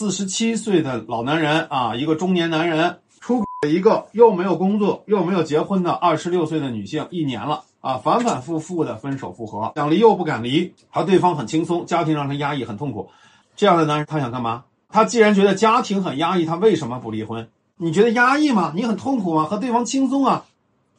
四十七岁的老男人啊，一个中年男人出轨一个又没有工作又没有结婚的二十六岁的女性，一年了啊，反反复复的分手复合，想离又不敢离，而对方很轻松，家庭让他压抑，很痛苦。这样的男人他想干嘛？他既然觉得家庭很压抑，他为什么不离婚？你觉得压抑吗？你很痛苦吗？和对方轻松啊？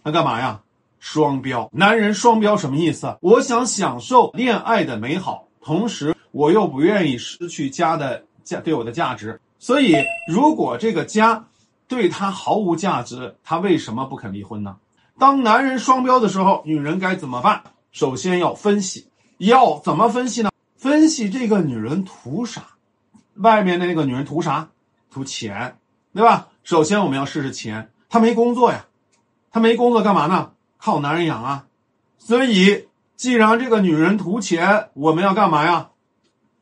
那干嘛呀？双标，男人双标什么意思？我想享受恋爱的美好，同时我又不愿意失去家的价对我的价值。所以，如果这个家对他毫无价值，他为什么不肯离婚呢？当男人双标的时候，女人该怎么办？首先要分析，要怎么分析呢？分析这个女人图啥？外面的那个女人图啥？图钱，对吧？首先我们要试试钱，她没工作呀，她没工作干嘛呢？靠男人养啊，所以既然这个女人图钱，我们要干嘛呀？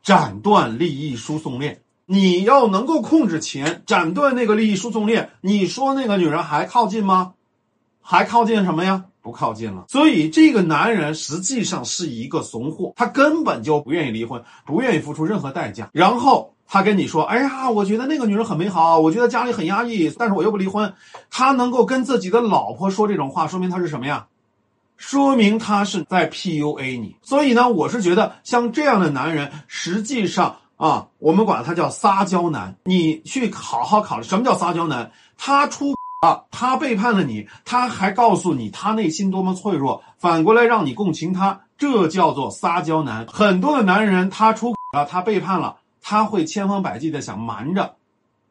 斩断利益输送链。你要能够控制钱，斩断那个利益输送链，你说那个女人还靠近吗？还靠近什么呀？不靠近了。所以这个男人实际上是一个怂货，他根本就不愿意离婚，不愿意付出任何代价。然后他跟你说：“哎呀，我觉得那个女人很美好，我觉得家里很压抑，但是我又不离婚。”他能够跟自己的老婆说这种话，说明他是什么呀？说明他是在 PUA 你。所以呢，我是觉得像这样的男人，实际上啊，我们管他叫撒娇男。你去好好考虑什么叫撒娇男？他出。啊，他背叛了你，他还告诉你他内心多么脆弱，反过来让你共情他，这叫做撒娇男。很多的男人他出啊，他背叛了，他会千方百计的想瞒着，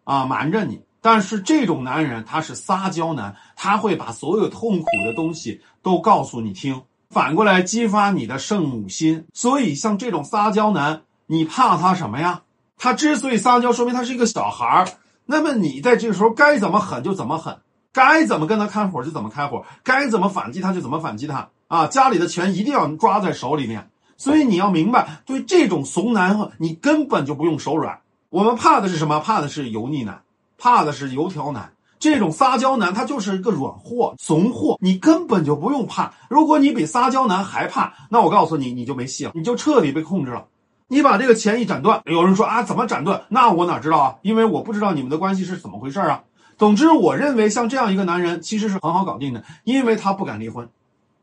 啊瞒着你。但是这种男人他是撒娇男，他会把所有痛苦的东西都告诉你听，反过来激发你的圣母心。所以像这种撒娇男，你怕他什么呀？他之所以撒娇，说明他是一个小孩儿。那么你在这个时候该怎么狠就怎么狠，该怎么跟他开火就怎么开火，该怎么反击他就怎么反击他啊！家里的钱一定要抓在手里面。所以你要明白，对这种怂男，你根本就不用手软。我们怕的是什么？怕的是油腻男，怕的是油条男。这种撒娇男，他就是一个软货、怂货，你根本就不用怕。如果你比撒娇男还怕，那我告诉你，你就没戏了，你就彻底被控制了。你把这个钱一斩断，有人说啊，怎么斩断？那我哪知道啊？因为我不知道你们的关系是怎么回事啊。总之，我认为像这样一个男人其实是很好搞定的，因为他不敢离婚，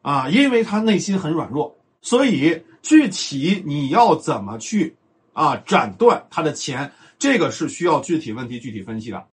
啊，因为他内心很软弱。所以具体你要怎么去啊斩断他的钱，这个是需要具体问题具体分析的。